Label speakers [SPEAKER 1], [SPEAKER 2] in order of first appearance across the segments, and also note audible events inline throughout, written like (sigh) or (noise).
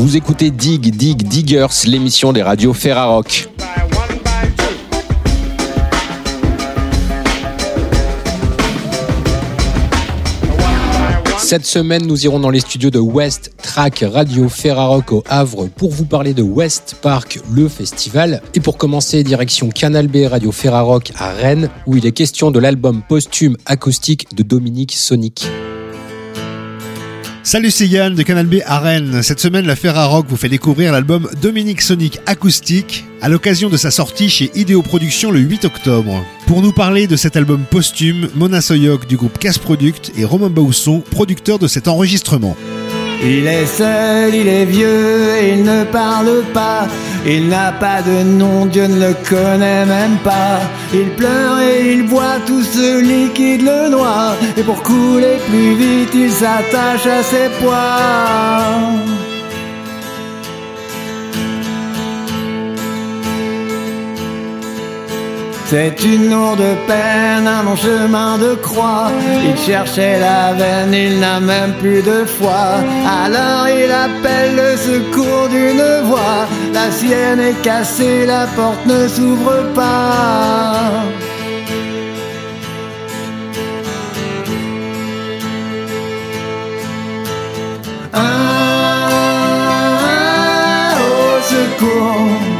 [SPEAKER 1] Vous écoutez Dig Dig Diggers, l'émission des radios Ferrarock. Cette semaine, nous irons dans les studios de West Track Radio Ferrarock au Havre pour vous parler de West Park, le festival. Et pour commencer, direction Canal B Radio Ferrarock à Rennes, où il est question de l'album posthume acoustique de Dominique Sonic.
[SPEAKER 2] Salut, c'est Yann de Canal B à Rennes. Cette semaine, la Ferrarock vous fait découvrir l'album Dominique Sonic Acoustique à l'occasion de sa sortie chez Ideo Productions le 8 octobre. Pour nous parler de cet album posthume, Mona Soyok du groupe Casse Product et Romain Bausson, producteur de cet enregistrement.
[SPEAKER 3] Il est seul, il est vieux il ne parle pas. Il n'a pas de nom, Dieu ne le connaît même pas. Il pleure et il boit tout ce liquide le noir. Et pour couler plus vite, il s'attache à ses poids. C'est une lourde peine, un long chemin de croix. Il cherchait la veine, il n'a même plus de foi. Alors il appelle le secours d'une voix. La sienne est cassée, la porte ne s'ouvre pas. Ah, au secours.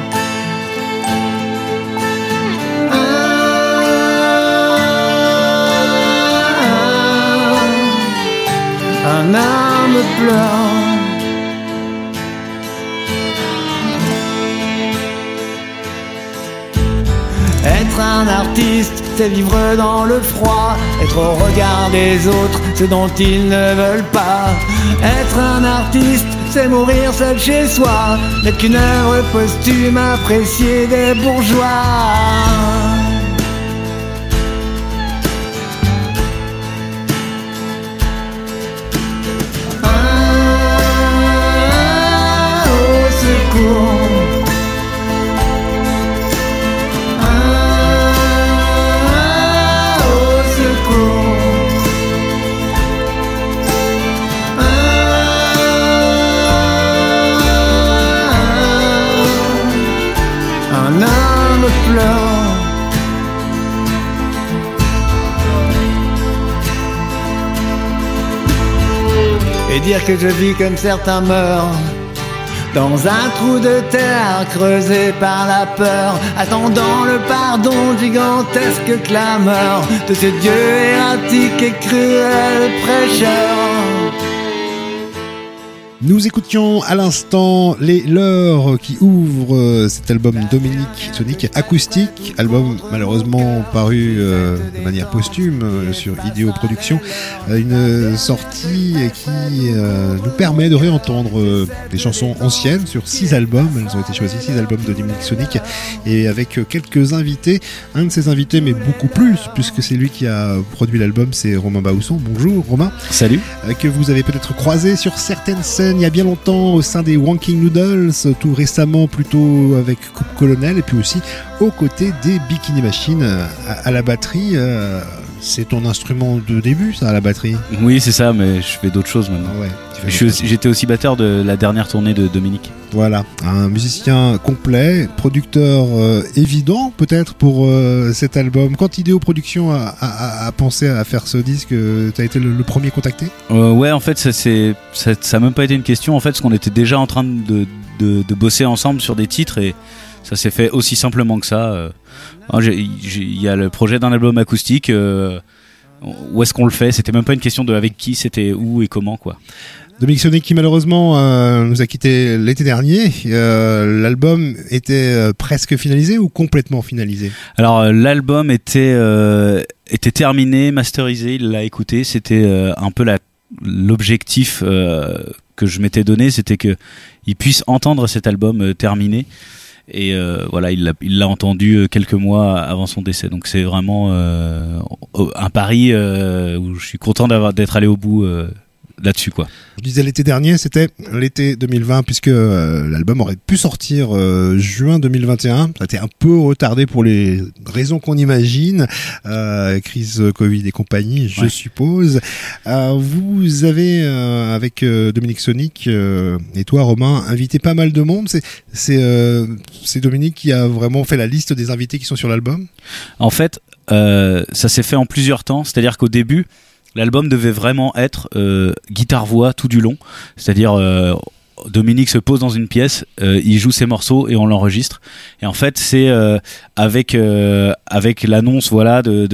[SPEAKER 3] Être un artiste, c'est vivre dans le froid, être au regard des autres, ce dont ils ne veulent pas. Être un artiste, c'est mourir seul chez soi, n'être qu'une œuvre posthume appréciée des bourgeois. Dire que je vis comme certains meurent. Dans un trou de terre creusé par la peur, attendant le pardon gigantesque clameur de ce Dieu erratique et cruel prêcheur.
[SPEAKER 2] Nous écoutions à l'instant les Leurs qui ouvrent euh, cet album Dominique Sonic acoustique, album malheureusement paru euh, de manière posthume euh, sur Ideo Productions, une sortie qui euh, nous permet de réentendre des chansons anciennes sur six albums, elles ont été choisies six albums de Dominique Sonic. Et avec quelques invités, un de ces invités mais beaucoup plus puisque c'est lui qui a produit l'album, c'est Romain Baousson. Bonjour Romain.
[SPEAKER 1] Salut.
[SPEAKER 2] que vous avez peut-être croisé sur certaines scènes il y a bien longtemps au sein des Wanking Noodles, tout récemment plutôt avec Coupe Colonel, et puis aussi aux côtés des Bikini Machines à, à la batterie. euh, c'est ton instrument de début, ça, la batterie
[SPEAKER 4] Oui, c'est ça, mais je fais d'autres choses maintenant.
[SPEAKER 2] Ah ouais.
[SPEAKER 4] J'étais aussi batteur de la dernière tournée de Dominique.
[SPEAKER 2] Voilà, un musicien complet, producteur euh, évident peut-être pour euh, cet album. Quand Ideo Productions a, a- a- a pensé à faire ce disque, tu as été le, le premier contacté?
[SPEAKER 4] Euh, ouais, en fait, ça c'est ça, ça a même pas été une question. En fait, parce qu'on était déjà en train de, de, de bosser ensemble sur des titres et ça s'est fait aussi simplement que ça. euh. Ah, Il y a le projet d'un album acoustique. euh, où est-ce qu'on le fait? C'était même pas une question de avec qui, c'était où et comment quoi.
[SPEAKER 2] Dominique Sonic qui malheureusement euh, nous a quitté l'été dernier. Euh, L'album était euh, presque finalisé ou complètement finalisé?
[SPEAKER 4] Alors l'album était était terminé, masterisé, il l'a écouté. C'était un peu la l'objectif que je m'étais donné, c'était que il puisse entendre cet album terminé. Et euh, voilà, il l'a entendu euh, quelques mois avant son décès. Donc c'est vraiment euh, un pari euh, où je suis content d'être allé au bout là-dessus quoi.
[SPEAKER 2] Je disais l'été dernier, c'était l'été 2020 puisque euh, l'album aurait pu sortir euh, juin 2021. Ça a été un peu retardé pour les raisons qu'on imagine, euh, crise Covid et compagnie, je
[SPEAKER 4] Ouais.
[SPEAKER 2] suppose. Euh, vous avez euh, avec euh, Dominique Sonic euh, et toi Romain invité pas mal de monde. C'est c'est euh, c'est Dominique qui a vraiment fait la liste des invités qui sont sur l'album?
[SPEAKER 4] En fait, euh, ça s'est fait en plusieurs temps. C'est-à-dire qu'au début, l'album devait vraiment être euh, guitare-voix tout du long. C'est-à-dire, euh, Dominique se pose dans une pièce, euh, il joue ses morceaux et on l'enregistre. Et en fait, c'est avec avec l'annonce, voilà, de-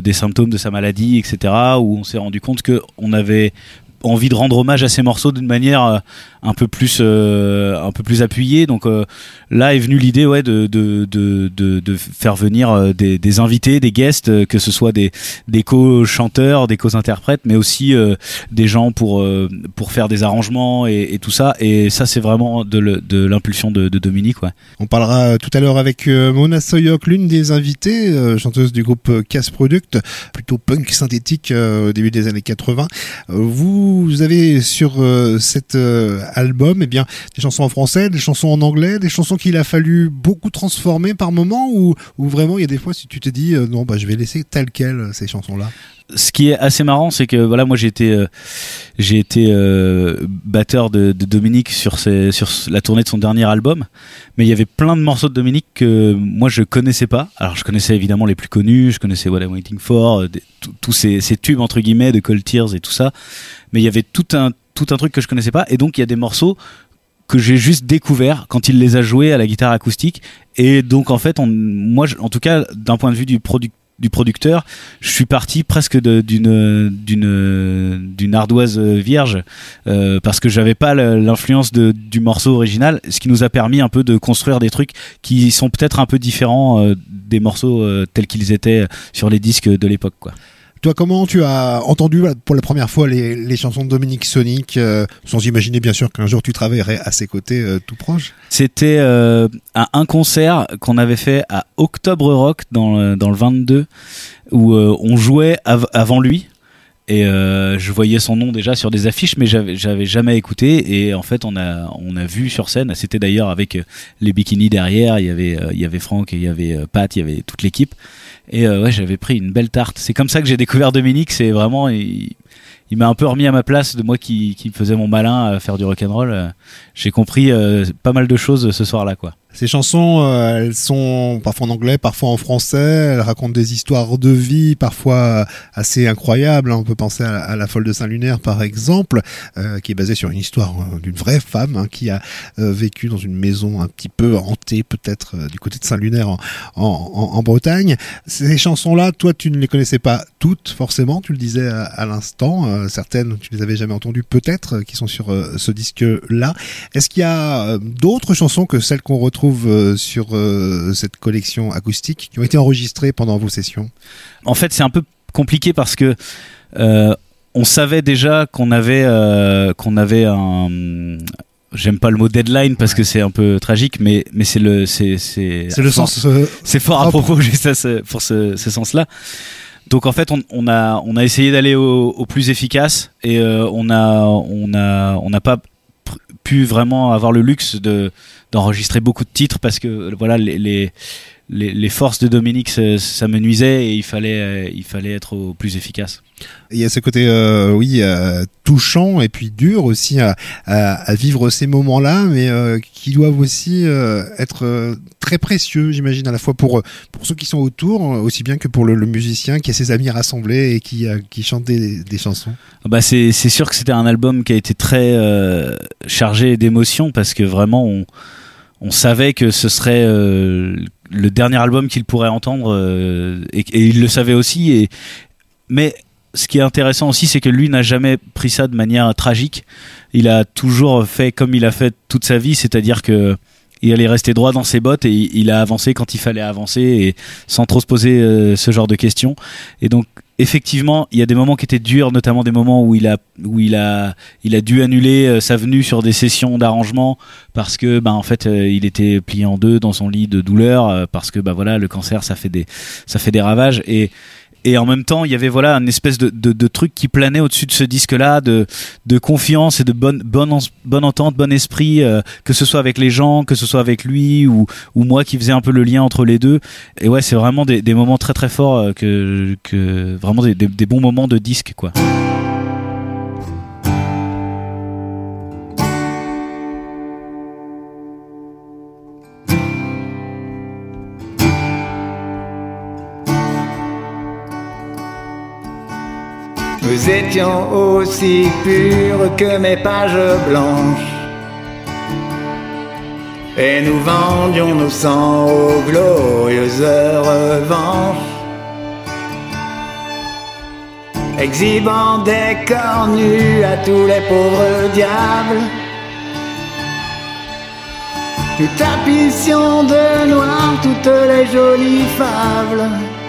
[SPEAKER 4] des symptômes de sa maladie, etc., où on s'est rendu compte que on avait envie de rendre hommage à ces morceaux d'une manière euh, un peu plus euh, un peu plus appuyée. Donc euh, là est venue l'idée ouais de de, de, de, de faire venir euh, des, des invités des guests euh, que ce soit des des co-chanteurs des co-interprètes mais aussi euh, des gens pour pour faire des arrangements et, et tout ça. Et ça c'est vraiment de l'impulsion de, Dominique ouais.
[SPEAKER 2] On parlera tout à l'heure avec Mona Soyok, l'une des invitées, chanteuse du groupe Casse Product, plutôt punk synthétique au début des années 80. Euh, vous avez sur euh, cet euh, album eh bien, des chansons en français, des chansons en anglais, des chansons qu'il a fallu beaucoup transformer par moment ou, vraiment il y a des fois si tu te dis euh, non bah je vais laisser telles quelles ces chansons-là?
[SPEAKER 4] ce qui est assez marrant, c'est que voilà, moi j'ai été, batteur de, Dominique sur, la tournée de son dernier album, mais il y avait plein de morceaux de Dominique que moi je connaissais pas. Alors je connaissais évidemment les plus connus, je connaissais What I'm Waiting For, tous ces, ces tubes entre guillemets de Cold Tears et tout ça, mais il y avait tout un tout un truc que je connaissais pas, et donc il y a des morceaux que j'ai juste découvert quand il les a joués à la guitare acoustique. Et donc en fait on, moi je- en tout cas d'un point de vue du produc- du producteur je suis parti presque d'une d'une ardoise vierge euh, parce que j'avais pas l'influence du morceau original ce qui nous a permis un peu de construire des trucs qui sont peut-être un peu différents euh, des morceaux euh, tels qu'ils étaient sur les disques de l'époque quoi
[SPEAKER 2] Toi, comment tu as entendu pour la première fois les, les chansons de Dominique Sonic, euh, sans imaginer bien sûr qu'un jour tu travaillerais à ses côtés euh, tout proche?
[SPEAKER 4] C'était euh, à un concert qu'on avait fait à Octobre Rock dans le, dans le 22 où on jouait av- avant lui. Et je voyais son nom déjà sur des affiches mais j'avais jamais écouté. Et en fait on a on a vu sur scène. C'était d'ailleurs avec les bikinis derrière. Il y avait il y avait Franck il y avait Pat il y avait toute l'équipe et euh, ouais j'avais pris une belle tarte c'est comme ça que j'ai découvert Dominique c'est vraiment il, m'a un peu remis à ma place de moi qui, faisais mon malin à faire du rock'n'roll. Euh, J'ai compris euh, pas mal de choses ce soir-là, quoi.
[SPEAKER 2] Ces chansons, euh, elles sont parfois en anglais, parfois en français. Elles racontent des histoires de vie, parfois assez incroyables. hein. On peut penser à, la folle de Saint-Lunaire, par exemple, euh, qui est basée sur une histoire euh, d'une vraie femme hein, qui a euh, vécu dans une maison un petit peu hantée, peut-être euh, du côté de Saint-Lunaire en, Bretagne. Ces chansons-là, toi, tu ne les connaissais pas toutes, forcément. Tu le disais à, à l'instant. Euh, certaines, tu les avais jamais entendues, peut-être, euh, qui sont sur euh, ce disque-là. Est-ce qu'il y a euh, d'autres chansons que celles qu'on retrouve euh, sur euh, cette collection acoustique qui ont été enregistrées pendant vos sessions?
[SPEAKER 4] En fait, c'est un peu compliqué parce que euh, on savait déjà qu'on avait qu'on avait un j'aime pas le mot deadline parce que c'est un peu tragique mais mais c'est le c'est c'est
[SPEAKER 2] C'est le sens. euh,
[SPEAKER 4] c'est fort à propos (laughs) juste à ce- pour ce, ce sens-là. Donc en fait, on, on a on a essayé d'aller au, au plus efficace et euh, on a on a on n'a pas pu vraiment avoir le luxe de d'enregistrer beaucoup de titres parce que voilà les les, les, les forces de Dominique ça, ça me nuisait et il fallait euh, il fallait être au plus efficace.
[SPEAKER 2] Il y a ce côté, euh, oui, euh, touchant et puis dur aussi à, à, à vivre ces moments-là, mais euh, qui doivent aussi euh, être euh, très précieux, j'imagine, à la fois pour pour ceux qui sont autour, aussi bien que pour le, le musicien qui a ses amis rassemblés et qui euh, qui chante des, des chansons.
[SPEAKER 4] Bah c'est c'est sûr que c'était un album qui a été très euh, chargé d'émotions parce que vraiment on on savait que ce serait euh, le dernier album qu'il pourrait entendre euh, et, il le savait aussi mais ce qui est intéressant aussi c'est que lui n'a jamais pris ça de manière tragique. Il a toujours fait comme il a fait toute sa vie c'est-à-dire que il allait rester droit dans ses bottes et il, il a avancé quand il fallait avancer et sans trop se poser euh, ce genre de questions. Et donc effectivement, il y a des moments qui étaient durs, notamment des moments où il a où il a il a dû annuler euh, sa venue sur des sessions d'arrangement parce que bah en fait euh, il était plié en deux dans son lit de douleur euh, parce que bah voilà le cancer ça fait des ça fait des ravages. Et et en même temps il y avait voilà une espèce de, de, de truc qui planait au-dessus de ce disque là de, de confiance et de bonne bonne bonne entente bon esprit euh, que ce soit avec les gens que ce soit avec lui ou, ou moi qui faisais un peu le lien entre les deux. Et ouais c'est vraiment des, des moments très très forts euh, que, que vraiment des, des, des bons moments de disque quoi
[SPEAKER 3] Nous étions aussi purs que mes pages blanches. Et nous vendions nos sangs aux glorieuses revanches. Exhibant des corps nus à tous les pauvres diables. Nous tapissions de noir toutes les jolies fables.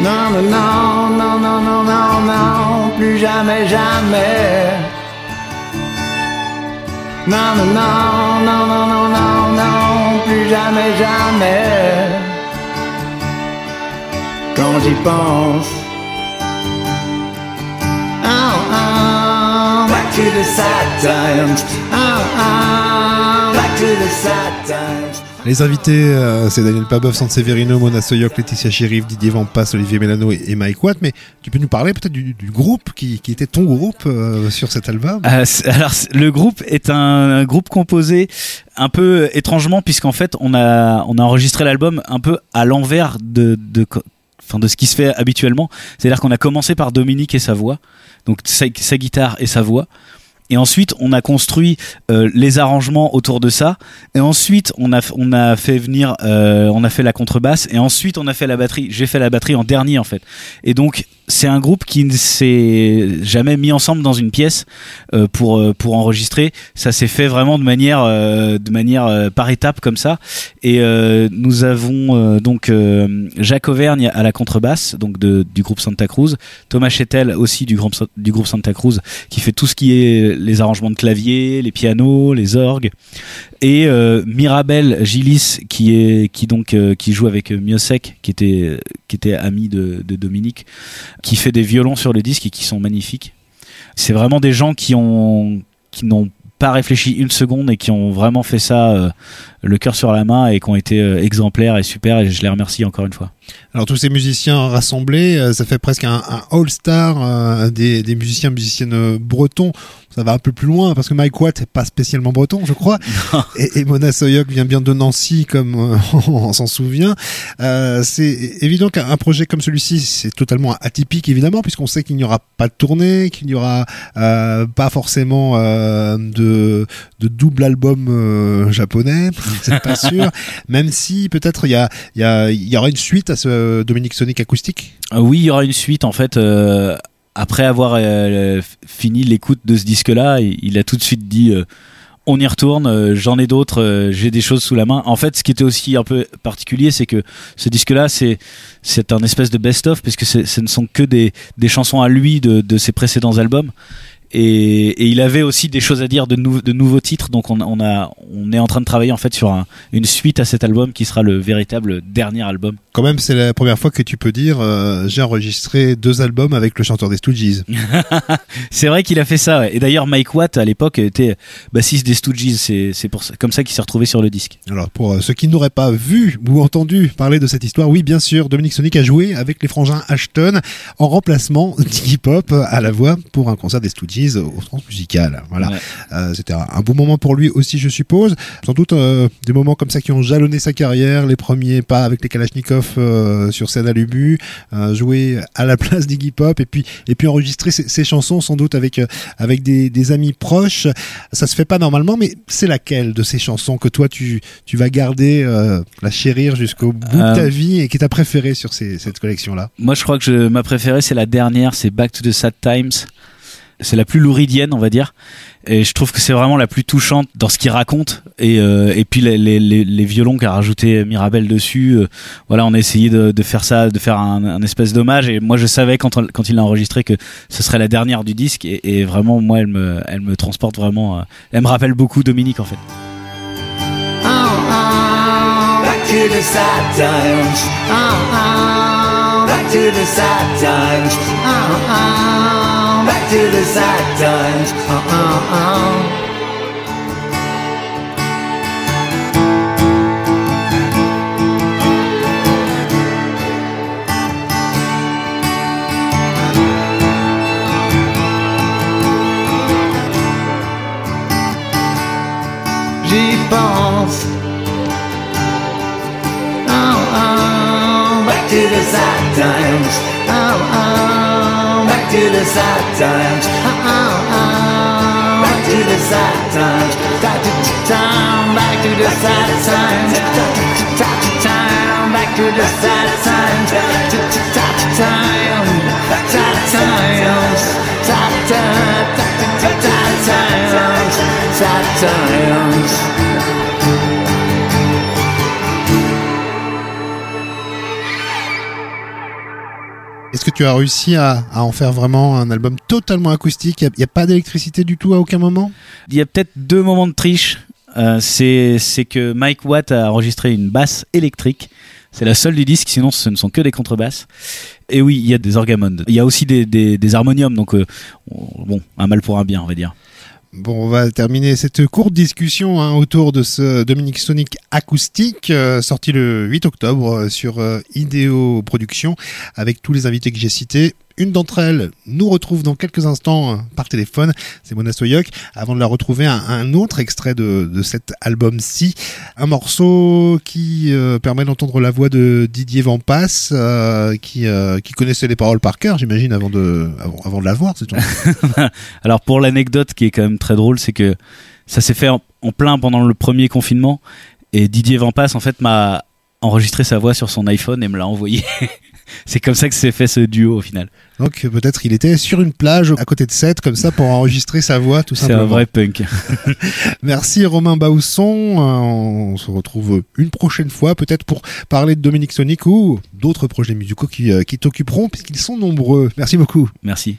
[SPEAKER 3] Non, non, non, non, non, non, non, non, plus jamais, jamais. Non, non, non, non, non, non, non, non, plus jamais, jamais. Quand j'y pense. Oh, oh, back to the sad times. Oh, oh, back to the sad times.
[SPEAKER 2] Les invités, euh, c'est Daniel Pabeuf, Sanseverino, Mona Soyoc, Laetitia Chérif, Didier Vampas, Olivier Mélano et, Mike Watt. Mais tu peux nous parler peut-être du, groupe qui, était ton groupe euh, sur cet album?
[SPEAKER 4] C'est- alors le groupe est un, groupe composé un peu étrangement puisqu'en fait on a on a enregistré l'album un peu à l'envers de de de ce qui se fait habituellement. C'est-à-dire qu'on a commencé par Dominique et sa voix, donc sa guitare et sa voix. Et ensuite, on a construit euh, les arrangements autour de ça. Et ensuite, on a, on a fait venir, euh, on a fait la contrebasse. Et ensuite, on a fait la batterie. J'ai fait la batterie en dernier, en fait. Et donc, c'est un groupe qui ne s'est jamais mis ensemble dans une pièce euh, pour euh, pour enregistrer. Ça s'est fait vraiment de manière euh, de manière par étapes comme ça. Et nous avons donc Jacques Auvergne à la contrebasse, donc du groupe Santa Cruz. Thomas Chettel aussi du groupe du groupe Santa Cruz, qui fait tout ce qui est les arrangements de clavier, les pianos, les orgues. Et euh, Mirabel Gillis qui est qui donc euh, qui joue avec euh, Miosek, qui était qui était ami de, de Dominique, qui fait des violons sur le disque et qui sont magnifiques. C'est vraiment des gens qui ont qui n'ont pas réfléchi une seconde et qui ont vraiment fait ça euh, le cœur sur la main et qui ont été euh, exemplaires et super et je les remercie encore une fois.
[SPEAKER 2] Alors tous ces musiciens rassemblés, euh, ça fait presque un, un all-star euh, des, des musiciens musiciennes bretons. Ça va un peu plus loin parce que Mike Watt est pas spécialement breton, je crois. (laughs) Et, et Mona Soyoc vient bien de Nancy, comme euh, (laughs) on s'en souvient. Euh, c'est évident qu'un un projet comme celui-ci, c'est totalement atypique évidemment, puisqu'on sait qu'il n'y aura pas de tournée, qu'il n'y aura euh, pas forcément euh, de, de double album euh, japonais, (laughs) c'est pas sûr. Même si peut-être il y a, il y, a, y aura une suite à ce Dominique Sonic acoustique?
[SPEAKER 4] Oui, il y aura une suite en fait. Après avoir euh, fini l'écoute de ce disque-là, il, a tout de suite dit euh, on y retourne, euh, j'en ai d'autres, euh, j'ai des choses sous la main. En fait, ce qui était aussi un peu particulier, c'est que ce disque-là, c'est c'est un espèce de best-of puisque ce ne sont que des, des chansons à lui de, de ses précédents albums. Et, et il avait aussi des choses à dire de, nou- de nouveaux titres, donc on, on a on est en train de travailler en fait sur un- une suite à cet album qui sera le véritable dernier album.
[SPEAKER 2] Quand même, c'est la première fois que tu peux dire euh, j'ai enregistré deux albums avec le chanteur des Stooges. (laughs)
[SPEAKER 4] C'est vrai qu'il a fait ça. ouais. Et d'ailleurs, Mike Watt à l'époque était bassiste des Stooges. C'est c'est pour ça, comme ça qu'il s'est retrouvé sur le disque.
[SPEAKER 2] Alors pour euh, ceux qui n'auraient pas vu ou entendu parler de cette histoire, oui bien sûr, Dominique Sonic a joué avec les frangins Ashton en remplacement d'Iggy Pop à la voix pour un concert des Stooges au Transmusical. Voilà,
[SPEAKER 4] Ouais.
[SPEAKER 2] Euh, c'était un, un bon moment pour lui aussi, je suppose. Sans doute euh, des moments comme ça qui ont jalonné sa carrière, les premiers pas avec les Kalachnikov euh, sur scène à l'Ubu, jouer à la place d'Iggy Pop et puis et puis enregistrer ses, ses chansons sans doute avec avec des, des amis proches. Ça se fait pas normalement, mais c'est laquelle de ces chansons que toi tu tu vas garder, la chérir jusqu'au bout de ta vie et qui t'a préféré sur ces, cette collection là
[SPEAKER 4] Moi, je crois que je, ma préférée, c'est la dernière. C'est Back to the Sad Times. C'est la plus louridienne, on va dire. Et je trouve que c'est vraiment la plus touchante dans ce qu'il raconte. Et, euh, puis les, violons qu'a rajouté Mirabel dessus. euh, voilà, on a essayé de, faire ça, de faire un, espèce d'hommage. Et moi, je savais quand, il l'a enregistré que ce serait la dernière du disque. Et, vraiment, moi, elle me, transporte vraiment. euh, elle me rappelle beaucoup Dominique, en fait.
[SPEAKER 3] Back to the back to the. To the sad times. Uh uh uh. J'y pense. Oh, oh, back to the sad times. Oh, oh, to the sad times. Oh, oh, oh, back to the sad times. Back to the time, back to the sad times. Time, back to the sad times. Sad time, sad times, sad times, sad times, sad times.
[SPEAKER 2] Tu as réussi à, en faire vraiment un album totalement acoustique Il n'y a, pas d'électricité du tout à aucun moment?
[SPEAKER 4] Il y a peut-être deux moments de triche. Euh, c'est que Mike Watt a enregistré une basse électrique. C'est la seule du disque, sinon ce ne sont que des contrebasses. Et oui, il y a des orgamones. Il y a aussi des, harmoniums, donc euh, on- bon, un mal pour un bien, on va dire.
[SPEAKER 2] Bon, on va terminer cette courte discussion hein, autour de ce Dominique Sonic acoustique, euh, sorti le 8 octobre euh, sur euh, Ideo Productions, avec tous les invités que j'ai cités. Une d'entre elles nous retrouve dans quelques instants euh, par téléphone, c'est Mona Soyoc. Avant de la retrouver, un, un autre extrait de, de cet album-ci, un morceau qui euh, permet d'entendre la voix de Didier Vampas, euh, qui, euh, qui connaissait les paroles par cœur, j'imagine, avant de, avant, avant de la voir. (laughs)
[SPEAKER 4] Alors pour l'anecdote qui est quand même très drôle, c'est que ça s'est fait en, en plein pendant le premier confinement et Didier Vampas en fait m'a enregistré sa voix sur son iPhone et me l'a envoyé. (laughs) c'est comme ça que s'est fait ce duo au final.
[SPEAKER 2] Donc peut-être il était sur une plage à côté de Sète comme ça pour enregistrer sa voix tout
[SPEAKER 4] C'est
[SPEAKER 2] simplement.
[SPEAKER 4] un vrai punk. (laughs)
[SPEAKER 2] Merci Romain Bausson. Euh, on se retrouve une prochaine fois peut-être pour parler de Dominique Sonic ou d'autres projets musicaux qui, euh, qui t'occuperont puisqu'ils sont nombreux. Merci beaucoup.
[SPEAKER 4] Merci.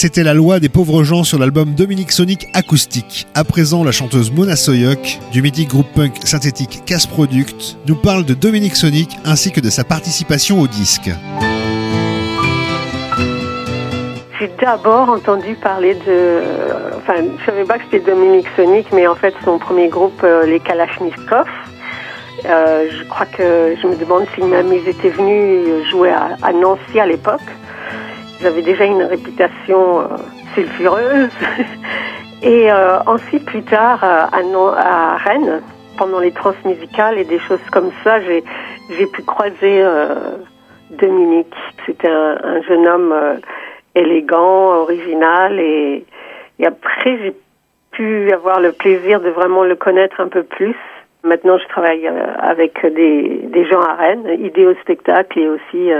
[SPEAKER 2] C'était la loi des pauvres gens sur l'album Dominique Sonic Acoustique. À présent, la chanteuse Mona Soyok, du mythique groupe punk synthétique Casse Product, nous parle de Dominique Sonic ainsi que de sa participation au disque.
[SPEAKER 5] J'ai d'abord entendu parler de. Enfin, je savais pas que c'était Dominique Sonic, mais en fait, son premier groupe, euh, les Kalachnikov. Euh, je crois que je me demande si même ils étaient venus jouer à, à Nancy à l'époque. Avaient déjà une réputation euh, sulfureuse. (laughs) Et euh, ensuite, plus tard, euh, à, à Rennes, pendant les transmusicales et des choses comme ça, j'ai pu croiser euh, Dominique. C'était un, un jeune homme euh, élégant, original, et, et après j'ai pu avoir le plaisir de vraiment le connaître un peu plus. Maintenant, je travaille avec des, des gens à Rennes, Idéo Spectacle et aussi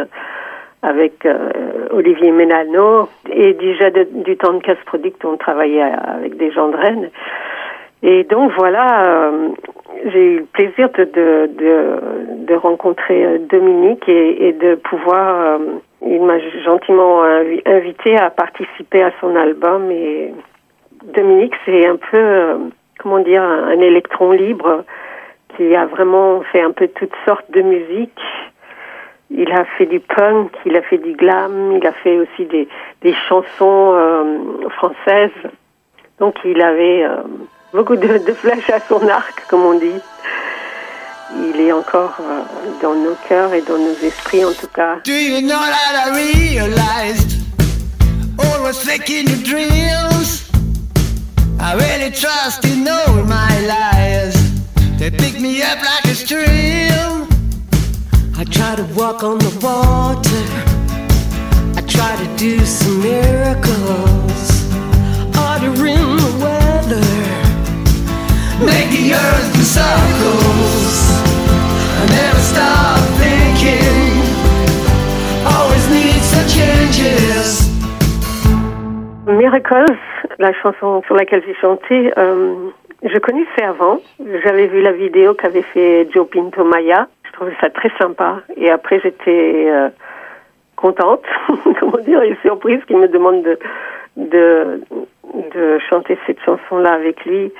[SPEAKER 5] avec euh, Olivier Ménano. Et déjà du temps de Casse on travaillait avec des gens de Rennes. Et donc voilà, euh, j'ai eu le plaisir de, de, rencontrer euh, Dominique et, de pouvoir... euh, il m'a gentiment invi- invité à participer à son album et Dominique, c'est un peu, comment dire, un, un électron libre qui a vraiment fait un peu toutes sortes de musique. Il a fait du punk, il a fait du glam, il a fait aussi des, des chansons euh, françaises. Donc il avait euh, beaucoup de, de flèches à son arc, comme on dit. Il est encore euh, dans nos cœurs et dans nos esprits en tout cas.
[SPEAKER 3] Do you know that I realized fake in your dreams? I really trust in all my lies. They pick me up like a stream.
[SPEAKER 6] I try to walk on the water. I try to do some miracles. Ordering the weather.
[SPEAKER 3] Make the earth do circles. I never stop thinking. Always need some changes.
[SPEAKER 5] Miracles, la chanson sur laquelle j'ai chanté, euh, je connaissais avant. J'avais vu la vidéo qu'avait fait Joe Pinto Maya. Je trouvais ça très sympa. Et après, j'étais euh, contente, (laughs) comment dire, et surprise qu'il me demande de, chanter cette chanson-là avec lui.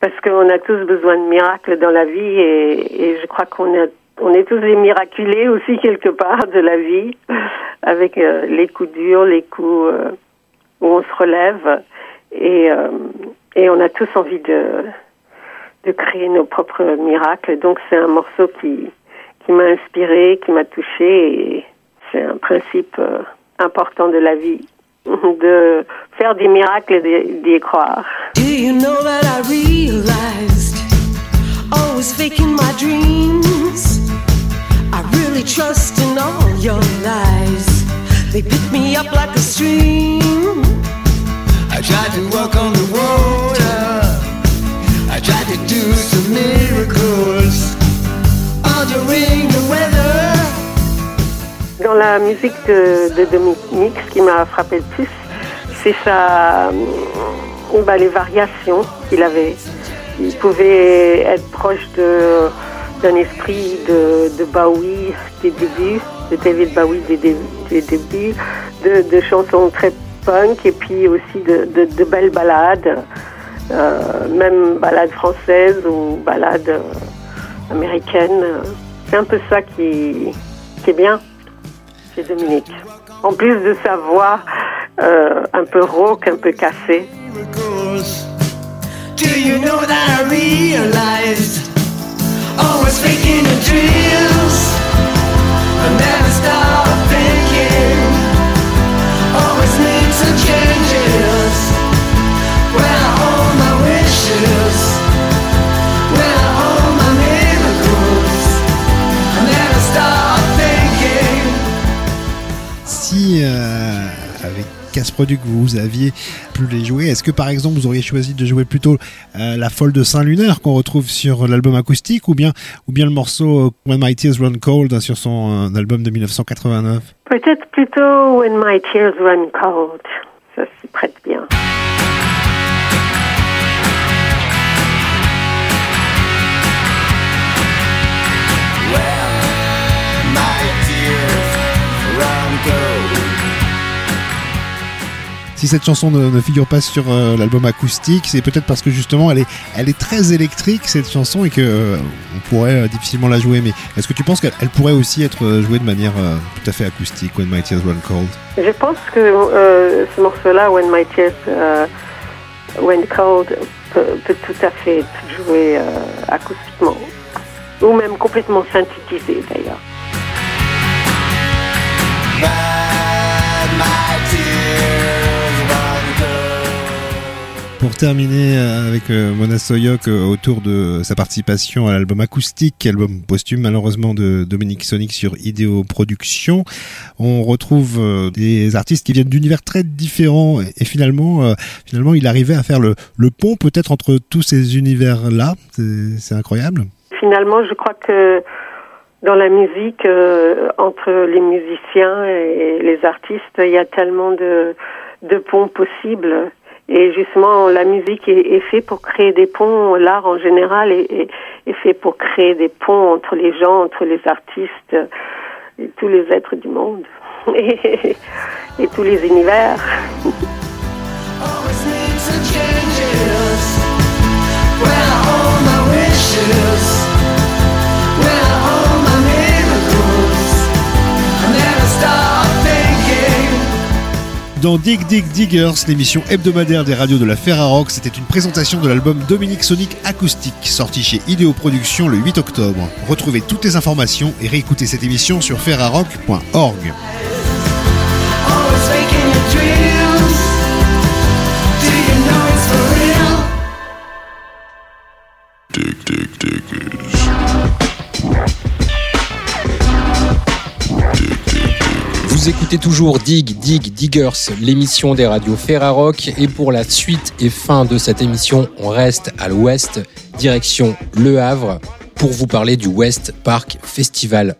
[SPEAKER 5] Parce qu'on a tous besoin de miracles dans la vie et, je crois qu'on est, tous des miraculés aussi quelque part de la vie, avec euh, les coups durs, les coups euh, où on se relève et on a tous envie de, de créer nos propres miracles. Donc c'est un morceau qui, qui m'a inspiré, qui m'a touché et c'est un principe euh, important de la vie, (laughs) de faire des miracles et d'y- croire.
[SPEAKER 6] Do you know that I realized? Always faking my dreams? I really trust in all your lies. They pick me up like a stream.
[SPEAKER 3] I tried to walk on the water.
[SPEAKER 5] Dans la musique de, Dominique, ce qui m'a frappé le plus, c'est euh, bah, les variations qu'il avait. Il pouvait être proche d'un esprit de, Bowie des débuts, de David Bowie des, dé- des débuts, de, chansons très punk et puis aussi de, belles ballades, même ballades françaises ou ballades euh, américaines. C'est un peu ça qui, est bien chez Dominique. En plus de sa voix euh, un peu rauque, un peu cassée.
[SPEAKER 3] Do you know
[SPEAKER 2] Casse Product vous aviez pu les jouer, est-ce que par exemple vous auriez choisi de jouer plutôt euh, la folle de Saint-Lunaire qu'on retrouve sur l'album acoustique ou bien, ou bien le morceau euh, When My Tears Run Cold hein, sur son euh, album de 1989
[SPEAKER 5] Peut-être plutôt When My Tears Run Cold. Ça s'y prête bien.
[SPEAKER 2] Si cette chanson ne, ne figure pas sur euh, l'album acoustique, c'est peut-être parce que justement elle est, elle est très électrique cette chanson et que euh, on pourrait euh, difficilement la jouer. Mais est-ce que tu penses qu'elle elle pourrait aussi être jouée de manière euh, tout à fait acoustique, When My Tears Run Cold?
[SPEAKER 5] Je pense que euh, ce morceau-là, When My Tears euh, Went Cold, peut, peut tout à fait être joué euh, acoustiquement. Ou même complètement synthétisé d'ailleurs.
[SPEAKER 2] Pour terminer euh, avec euh, Mona Soyok euh, autour de sa participation à l'album acoustique, album posthume malheureusement de Dominique Sonic sur Ideo Productions, on retrouve des artistes qui viennent d'univers très différents et, finalement, finalement, il arrivait à faire le, pont peut-être entre tous ces univers-là. C'est incroyable.
[SPEAKER 5] Finalement, je crois que dans la musique, entre les musiciens et les artistes, il y a tellement de ponts possibles. Et justement, la musique est, faite pour créer des ponts. L'art en général est, est, fait pour créer des ponts entre les gens, entre les artistes tous les êtres du monde (laughs) et tous les univers.
[SPEAKER 2] Dans Dig Dig Diggers, l'émission hebdomadaire des radios de la Ferrarock, c'était une présentation de l'album Dominique Sonic Acoustique, sorti chez Ideo Productions le 8 octobre. Retrouvez toutes les informations et réécoutez cette émission sur ferrarock.org.
[SPEAKER 1] Vous écoutez toujours Dig Dig Diggers, l'émission des radios Ferrarock. Et pour la suite et fin de cette émission, on reste à l'ouest, direction Le Havre, pour vous parler du West Park Festival.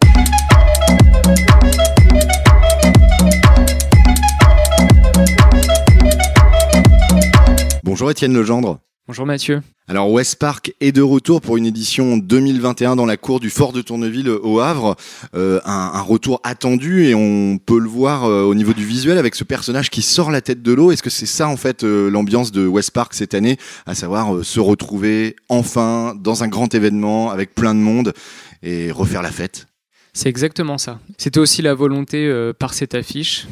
[SPEAKER 7] Bonjour Étienne Legendre.
[SPEAKER 8] Bonjour Mathieu.
[SPEAKER 7] Alors West Park est de retour pour une édition 2021 dans la cour du fort de Tourneville au Havre. Euh, un, un retour attendu et on peut le voir euh, au niveau du visuel avec ce personnage qui sort la tête de l'eau. Est-ce que c'est ça en fait euh, l'ambiance de West Park cette année, à savoir euh, se retrouver enfin dans un grand événement avec plein de monde et refaire la fête?
[SPEAKER 8] C'est exactement ça. C'était aussi la volonté euh, par cette affiche.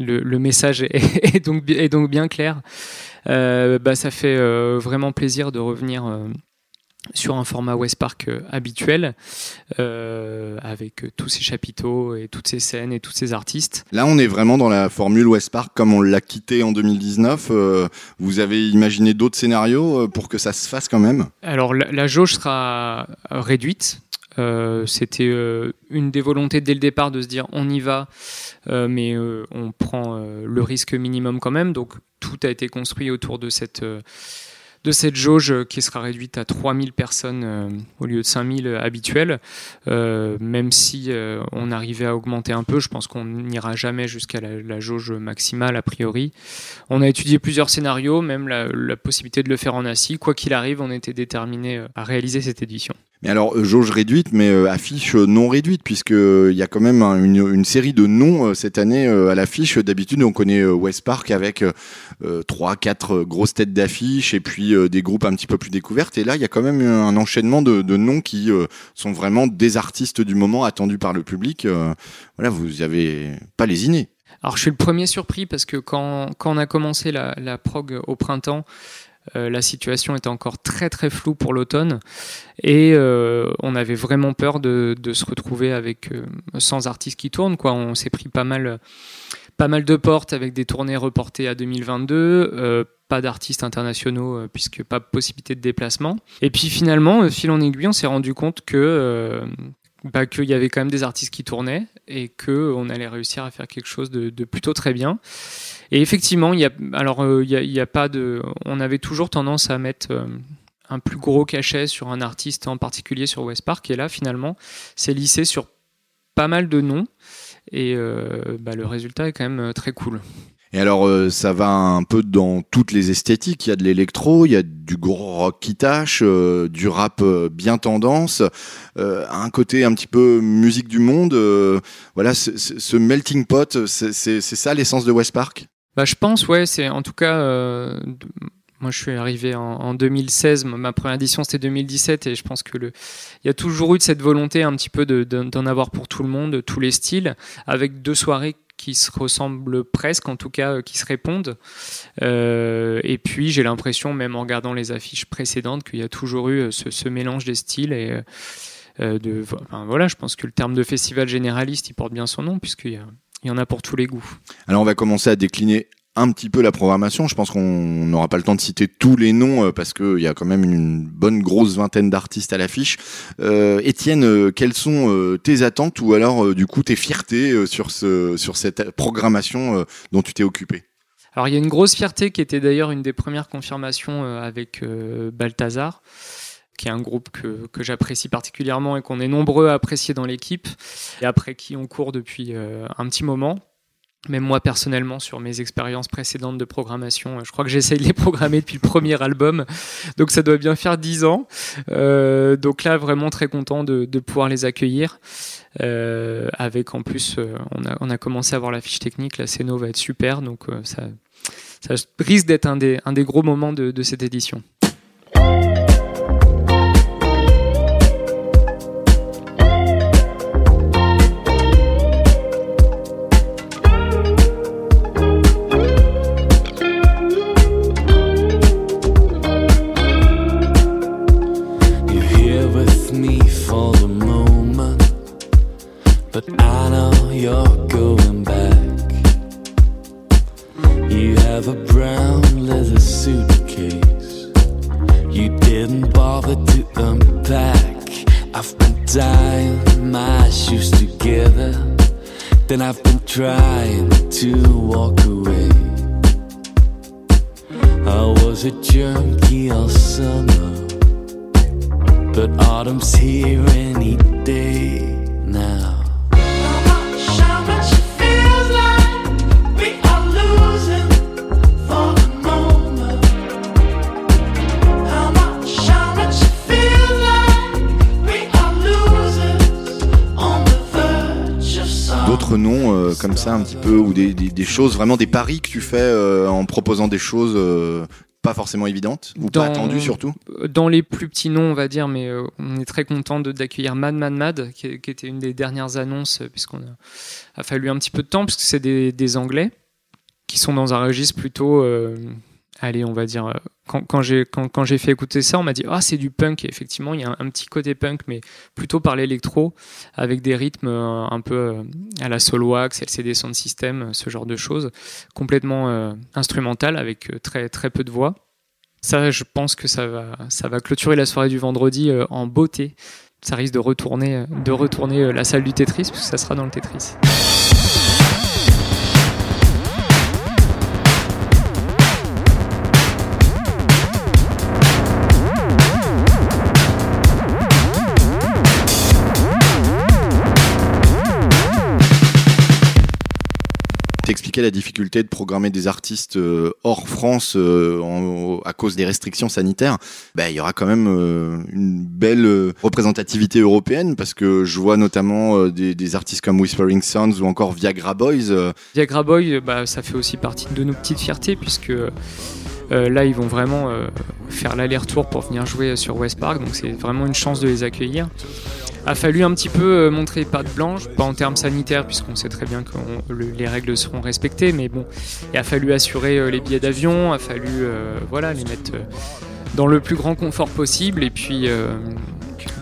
[SPEAKER 8] Le, le message est, (laughs) est donc, bi- est donc bien clair. Euh, bah, ça fait euh, vraiment plaisir de revenir euh, sur un format West Park habituel, euh, avec tous ces chapiteaux et toutes ces scènes et tous ces artistes.
[SPEAKER 7] Là, on est vraiment dans la formule West Park comme on l'a quitté en 2019. Euh, vous avez imaginé d'autres scénarios pour que ça se fasse quand même?
[SPEAKER 8] Alors la, la jauge sera réduite. Euh, C'était euh, une des volontés dès le départ de se dire on y va, euh, mais on prend le risque minimum quand même. Donc tout a été construit autour de cette, jauge qui sera réduite à 3000 personnes au lieu de 5000 habituels. Euh, même si on arrivait à augmenter un peu, je pense qu'on n'ira jamais jusqu'à la, jauge maximale a priori. On a étudié plusieurs scénarios, même la, possibilité de le faire en assis. Quoi qu'il arrive, on était déterminé à réaliser cette édition.
[SPEAKER 7] Mais alors, euh, jauge réduite, mais euh, affiche euh, non réduite, puisque euh, il y a quand même un- une, série de noms cette année à l'affiche. D'habitude, on connaît West Park avec trois, quatre grosses têtes d'affiche et puis des groupes un petit peu plus découvertes. Et là, il y a quand même un enchaînement de, noms qui sont vraiment des artistes du moment attendus par le public. Voilà, vous avez pas lésiné.
[SPEAKER 8] Alors je suis le premier surpris parce que quand, on a commencé la prog au printemps, euh, la situation était encore très très floue pour l'automne et euh, on avait vraiment peur de, de se retrouver avec euh, sans artistes qui tournent quoi. On s'est pris pas mal pas mal de portes avec des tournées reportées à 2022. euh, pas d'artistes internationaux euh, puisque pas possibilité de déplacement. Et puis finalement, fil en aiguille, on s'est rendu compte que bah, qu'il y avait quand même des artistes qui tournaient et que on allait réussir à faire quelque chose de, plutôt très bien. Et effectivement, il y a, alors euh, il y a, pas de, on avait toujours tendance à mettre euh, un plus gros cachet sur un artiste en particulier sur West Park, et là finalement, c'est lissé sur pas mal de noms, et euh, bah, le résultat est quand même très cool.
[SPEAKER 7] Et alors, euh, ça va un peu dans toutes les esthétiques. Il y a de l'électro, il y a du gros rock qui tâche, euh, du rap euh, bien tendance, euh, un côté un petit peu musique du monde. euh, voilà, ce, melting pot, c'est ça l'essence de West Park?
[SPEAKER 8] Bah, je pense, ouais, c'est en tout cas. Moi, je suis arrivé en, en 2016. Ma première édition, c'était 2017, et je pense que le, il y a toujours eu cette volonté un petit peu de- de- d'en avoir pour tout le monde, tous les styles, avec deux soirées qui se ressemblent presque, en tout cas, euh, qui se répondent. Euh, et puis, j'ai l'impression, même en regardant les affiches précédentes, qu'il y a toujours eu euh, ce, mélange des styles et de. enfin, voilà, je pense que le terme de festival généraliste, il porte bien son nom, puisqu'il y en a pour tous les goûts.
[SPEAKER 7] Alors on va commencer à décliner un petit peu la programmation. Je pense qu'on n'aura pas le temps de citer tous les noms euh, parce qu'il y a quand même une bonne grosse vingtaine d'artistes à l'affiche. Euh, Étienne, euh, quelles sont tes attentes ou alors du coup tes fiertés sur, ce, sur cette programmation dont tu t'es occupé?
[SPEAKER 8] Alors il y a une grosse fierté qui était d'ailleurs une des premières confirmations avec Balthazar, qui est un groupe que, j'apprécie particulièrement et qu'on est nombreux à apprécier dans l'équipe, et après qui on court depuis un petit moment. Même moi personnellement, sur mes expériences précédentes de programmation, euh, je crois que j'essaye de les (laughs) programmer depuis le premier album, donc ça doit bien faire 10 ans. Euh, donc là, vraiment très content de, de pouvoir les accueillir. Euh, avec en plus, euh, on, a, on a commencé à voir la fiche technique, la Céno va être super, donc euh, ça, ça risque d'être un des, un des gros moments de, de cette édition.
[SPEAKER 7] Ou des, des, des choses vraiment des paris que tu fais euh, en proposant des choses euh, pas forcément évidentes ou
[SPEAKER 8] Dans-
[SPEAKER 7] pas attendues surtout
[SPEAKER 8] Dans les plus petits noms, on va dire, mais euh, on est très content d'accueillir Mad Mad Mad, qui, qui était une des dernières annonces, puisqu'on a, a fallu un petit peu de temps, puisque c'est des, des Anglais qui sont dans un registre plutôt. Allez, on va dire. euh, Quand, quand j'ai quand, quand fait écouter ça, on m'a dit Ah, c'est du punk. Effectivement, il y a un, petit côté punk, mais plutôt par l'électro, avec des rythmes euh, un peu euh, à la Solwax, LCD Sound System, ce genre de choses, complètement euh, instrumental, avec très, très peu de voix. Ça, je pense que ça va, ça va clôturer la soirée du vendredi en beauté. Ça risque de retourner, de retourner la salle du Tetris, parce que ça sera dans le Tetris.
[SPEAKER 7] T'expliquais la difficulté de programmer des artistes euh, hors France euh, à cause des restrictions sanitaires. Ben, il y aura quand même euh, une belle représentativité européenne parce que je vois notamment des, artistes comme Whispering Sounds ou encore Viagra Boys.
[SPEAKER 8] Viagra Boy, euh, bah, ça fait aussi partie de nos petites fiertés, puisque euh, là, ils vont vraiment euh, faire l'aller-retour pour venir jouer sur West Park, donc c'est vraiment une chance de les accueillir. A fallu un petit peu euh, montrer patte blanche, pas en termes sanitaires, puisqu'on sait très bien que les règles seront respectées, mais bon, il a fallu assurer les billets d'avion, a fallu voilà, les mettre dans le plus grand confort possible, et puis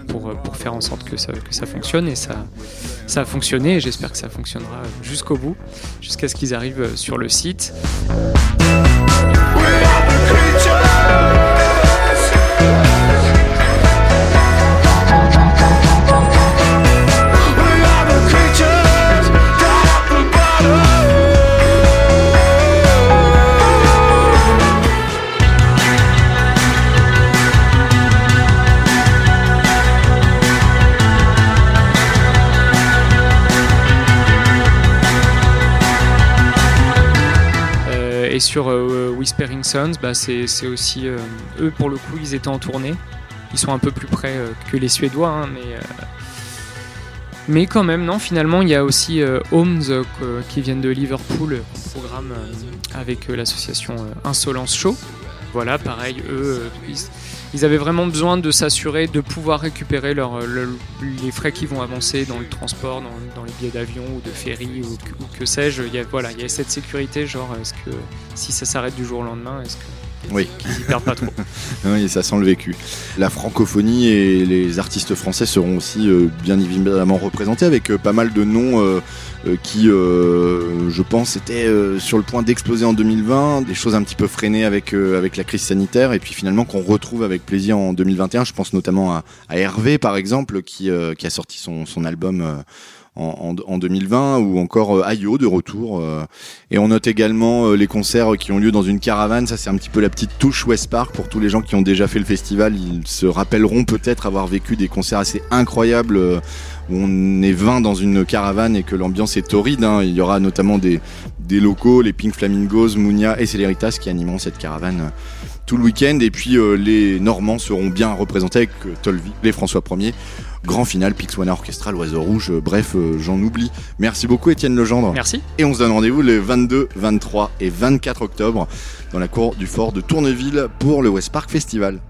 [SPEAKER 8] pour, pour faire en sorte que ça, que ça fonctionne, et ça, ça a fonctionné, et j'espère que ça fonctionnera jusqu'au bout, jusqu'à ce qu'ils arrivent sur le site. Sur euh, Whispering Sons, bah, c'est aussi euh, eux pour le coup, ils étaient en tournée. Ils sont un peu plus près euh, que les Suédois, hein, mais Mais quand même, non, finalement, il y a aussi euh, Holmes qui viennent de Liverpool, programme avec l'association Insolence Show. Voilà, pareil, eux, ils avaient vraiment besoin de s'assurer de pouvoir récupérer leur, euh, le- les frais qui vont avancer dans le transport, dans, dans les billets d'avion ou de ferry ou, que- ou que sais-je. Il y a, voilà, il y a cette sécurité, genre, est-ce que si ça s'arrête du jour au lendemain, est-ce que
[SPEAKER 7] Oui.
[SPEAKER 8] qu'ils y perdent pas trop? (laughs)
[SPEAKER 7] Oui, ça sent le vécu. La francophonie et les artistes français seront aussi euh, bien évidemment représentés avec euh, pas mal de noms euh, qui, euh, je pense, étaient euh, sur le point d'exploser en 2020, des choses un petit peu freinées avec, euh, avec la crise sanitaire et puis finalement qu'on retrouve avec plaisir en 2021. Je pense notamment à, à Hervé, par exemple, qui, euh, qui a sorti son, son album. euh, en, en, en 2020 ou encore euh, Ayo de retour euh, et on note également euh, les concerts qui ont lieu dans une caravane ça c'est un petit peu la petite touche West Park pour tous les gens qui ont déjà fait le festival ils se rappelleront peut-être avoir vécu des concerts assez incroyables euh, où on est 20 dans une caravane et que l'ambiance est torride hein. il y aura notamment des, des locaux les Pink Flamingos, Mounia et Celeritas qui animeront cette caravane euh, tout le week-end et puis euh, les Normands seront bien représentés avec euh, Tolvi, les François 1er Grand final, Pixwana Orchestra, l'Oiseau Rouge, euh, bref, j'en oublie. Merci beaucoup Étienne Legendre.
[SPEAKER 8] Merci.
[SPEAKER 7] Et on se donne rendez-vous les 22, 23 et 24 octobre dans la cour du fort de Tourneville pour le West Park Festival.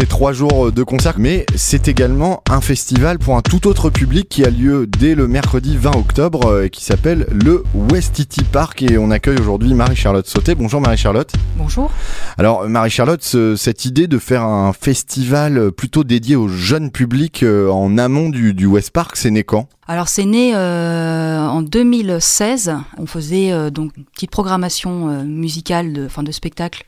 [SPEAKER 7] C'est trois jours de concert, mais c'est également un festival pour un tout autre public qui a lieu dès le mercredi 20 octobre euh, et qui s'appelle le Westity Park. Et on accueille aujourd'hui Marie-Charlotte Sauté. Bonjour Marie-Charlotte.
[SPEAKER 9] Bonjour.
[SPEAKER 7] Alors Marie-Charlotte, ce- cette idée de faire un festival plutôt dédié au jeune public euh, en amont du, du West Park, c'est né quand?
[SPEAKER 9] Alors c'est né euh, en 2016. On faisait euh, donc une petite programmation euh, musicale, de, enfin de spectacle,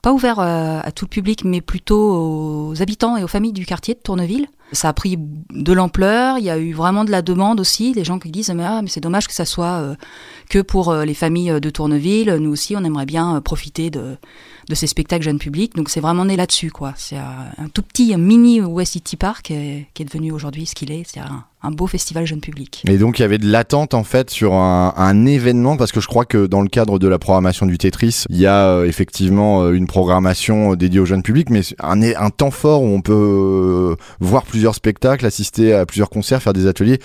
[SPEAKER 9] pas ouvert à tout le public, mais plutôt aux habitants et aux familles du quartier de Tourneville. Ça a pris de l'ampleur. Il y a eu vraiment de la demande aussi, des gens qui disent mais ah mais c'est dommage que ça soit que pour les familles de Tourneville. Nous aussi, on aimerait bien profiter de de ces spectacles jeunes publics. Donc c'est vraiment né là-dessus quoi. C'est un, un tout petit mini West City Park qui est devenu aujourd'hui ce qu'il est. C'est un, un beau festival jeune public.
[SPEAKER 7] Et donc il y avait de l'attente en fait sur un, un événement parce que je crois que dans le cadre de la programmation du Tetris, il y a euh, effectivement euh, une programmation euh, dédiée au jeune public, mais un, un temps fort où on peut voir plusieurs spectacles, assister à plusieurs concerts, faire des ateliers.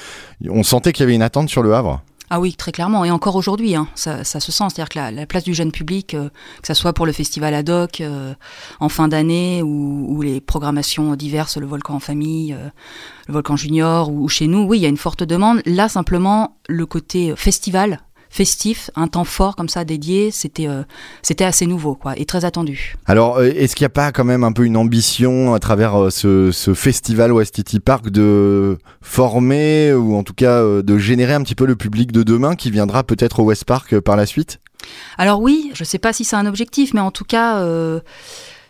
[SPEAKER 7] On sentait qu'il y avait une attente sur le Havre.
[SPEAKER 9] Ah oui, très clairement. Et encore aujourd'hui, hein, ça, ça se sent. C'est-à-dire que la, la place du jeune public, euh, que ça soit pour le festival ad hoc euh, en fin d'année ou, les programmations diverses, le volcan en famille, euh, le volcan junior ou chez nous, oui, il y a une forte demande. Là, simplement, le côté festival, festif, un temps fort comme ça dédié, c'était euh, c'était assez nouveau, quoi, et très attendu.
[SPEAKER 7] Alors, euh, est-ce qu'il n'y a pas quand même un peu une ambition à travers euh, ce, ce festival West City Park de former ou en tout cas de générer un petit peu le public de demain qui viendra peut-être au West Park par la suite?
[SPEAKER 9] Alors oui, je ne sais pas si c'est un objectif, mais en tout cas, euh,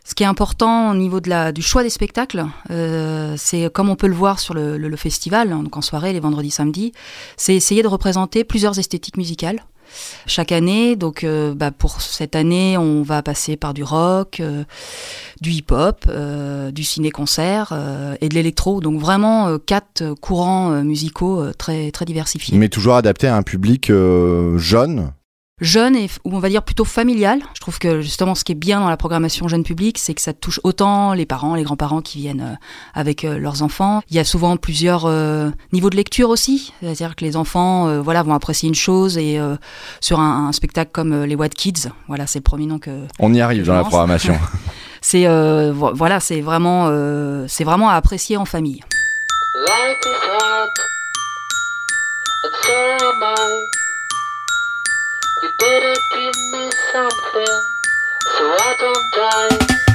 [SPEAKER 9] ce qui est important au niveau de la, du choix des spectacles, euh, c'est comme on peut le voir sur le, le- festival, hein, donc en soirée, les vendredis, samedis, c'est essayer de représenter plusieurs esthétiques musicales. Chaque année, donc euh, bah, pour cette année, on va passer par du rock, euh, du hip-hop, du ciné-concert et de l'électro. Donc vraiment quatre courants musicaux très très diversifiés.
[SPEAKER 7] Mais toujours adapté à un public jeune
[SPEAKER 9] jeune et ou on va dire plutôt familial. Je trouve que justement ce qui est bien dans la programmation jeune public, c'est que ça touche autant les parents, les grands-parents qui viennent euh, avec euh, leurs enfants. Il y a souvent plusieurs euh, niveaux de lecture aussi, c'est-à-dire que les enfants euh, voilà vont apprécier une chose et euh, sur un, un spectacle comme euh, les What Kids, voilà c'est le premier nom que
[SPEAKER 7] On y arrive dans la programmation. (laughs)
[SPEAKER 9] c'est euh, vo- voilà c'est vraiment euh, c'est vraiment à apprécier en famille.
[SPEAKER 10] Life You better give me something so I don't die.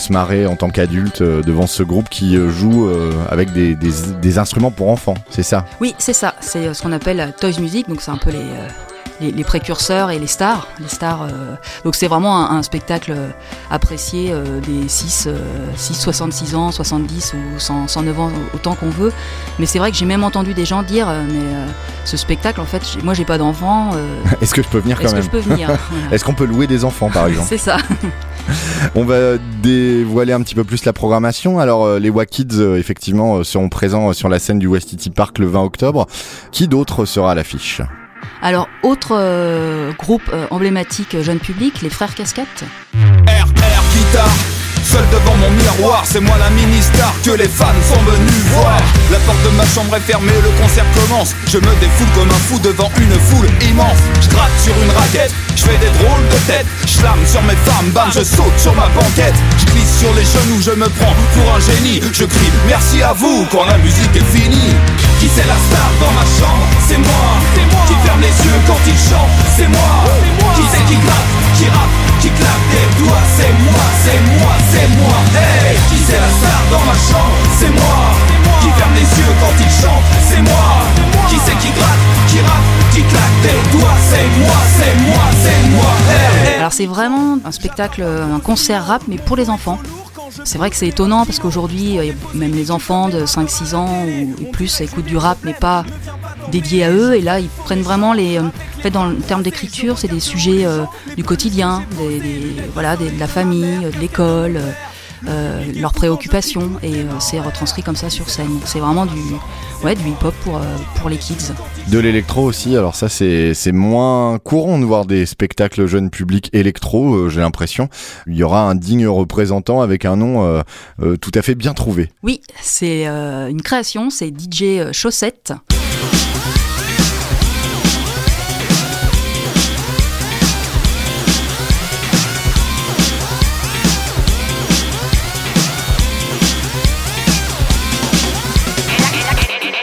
[SPEAKER 7] Se marrer en tant qu'adulte euh, devant ce groupe qui euh, joue euh, avec des, des, instruments pour enfants, c'est ça?
[SPEAKER 9] Oui, c'est ça. C'est ce qu'on appelle Toys Music, donc c'est un peu les, les, les précurseurs et les stars. Les stars euh, donc c'est vraiment un, un spectacle euh, apprécié euh, des 6, euh, 6, 66 ans, 70 ou 100, 109 ans, autant qu'on veut. Mais c'est vrai que j'ai même entendu des gens dire, mais ce spectacle, en fait, moi j'ai pas d'enfant. euh, (laughs)
[SPEAKER 7] Est-ce que je peux venir quand
[SPEAKER 9] Est-ce que
[SPEAKER 7] même
[SPEAKER 9] je peux venir? (laughs) Voilà.
[SPEAKER 7] Est-ce qu'on peut louer des enfants par exemple? (laughs)
[SPEAKER 9] C'est ça.
[SPEAKER 7] On va dévoiler un petit peu plus la programmation. Alors les Wakids effectivement seront présents sur la scène du West City Park le 20 octobre. Qui d'autre sera à l'affiche?
[SPEAKER 9] Alors, autre euh, groupe euh, emblématique euh, jeune public, les Frères Casquettes.
[SPEAKER 11] RR guitare Seul devant mon miroir, c'est moi la mini-star que les fans sont venus voir. La porte de ma chambre est fermée, le concert commence. Je me défoule comme un fou devant une foule immense. Je gratte sur une raquette, je fais des drôles de tête. Je lame sur mes femmes, bam, je saute sur ma banquette. Je glisse sur les genoux, je me prends pour un génie. Je crie merci à vous quand la musique est finie. Qui c'est la star dans ma chambre? C'est moi. Qui ferme les yeux quand il chante C'est moi. Qui c'est qui gratte, qui rappe, qui claque des doigts? C'est moi, c'est moi, c'est moi. Hey, qui c'est la star dans ma chambre? C'est moi. Qui ferme les yeux quand il chante? C'est moi. Qui c'est qui gratte, qui rappe, qui claque des doigts? C'est moi, c'est moi, c'est moi. Hey.
[SPEAKER 9] Alors, c'est vraiment un spectacle, euh, un concert rap, mais pour les enfants. C'est vrai que c'est étonnant parce qu'aujourd'hui, euh, même les enfants de 5-6 ans ou plus écoutent du rap, mais pas dédié à eux. Et là, ils prennent vraiment les. euh, En fait, dans le terme d'écriture, c'est des sujets euh, du quotidien, voilà, de la famille, de l'école, euh, leurs préoccupations. Et euh, c'est retranscrit comme ça sur scène. C'est vraiment du, ouais, du hip-hop pour, euh, pour les kids.
[SPEAKER 7] De l'électro aussi, alors ça c'est c'est moins courant de voir des spectacles jeunes publics électro, euh, j'ai l'impression. Il y aura un digne représentant avec un nom euh, euh, tout à fait bien trouvé.
[SPEAKER 9] Oui, c'est euh, une création, c'est DJ Chaussette.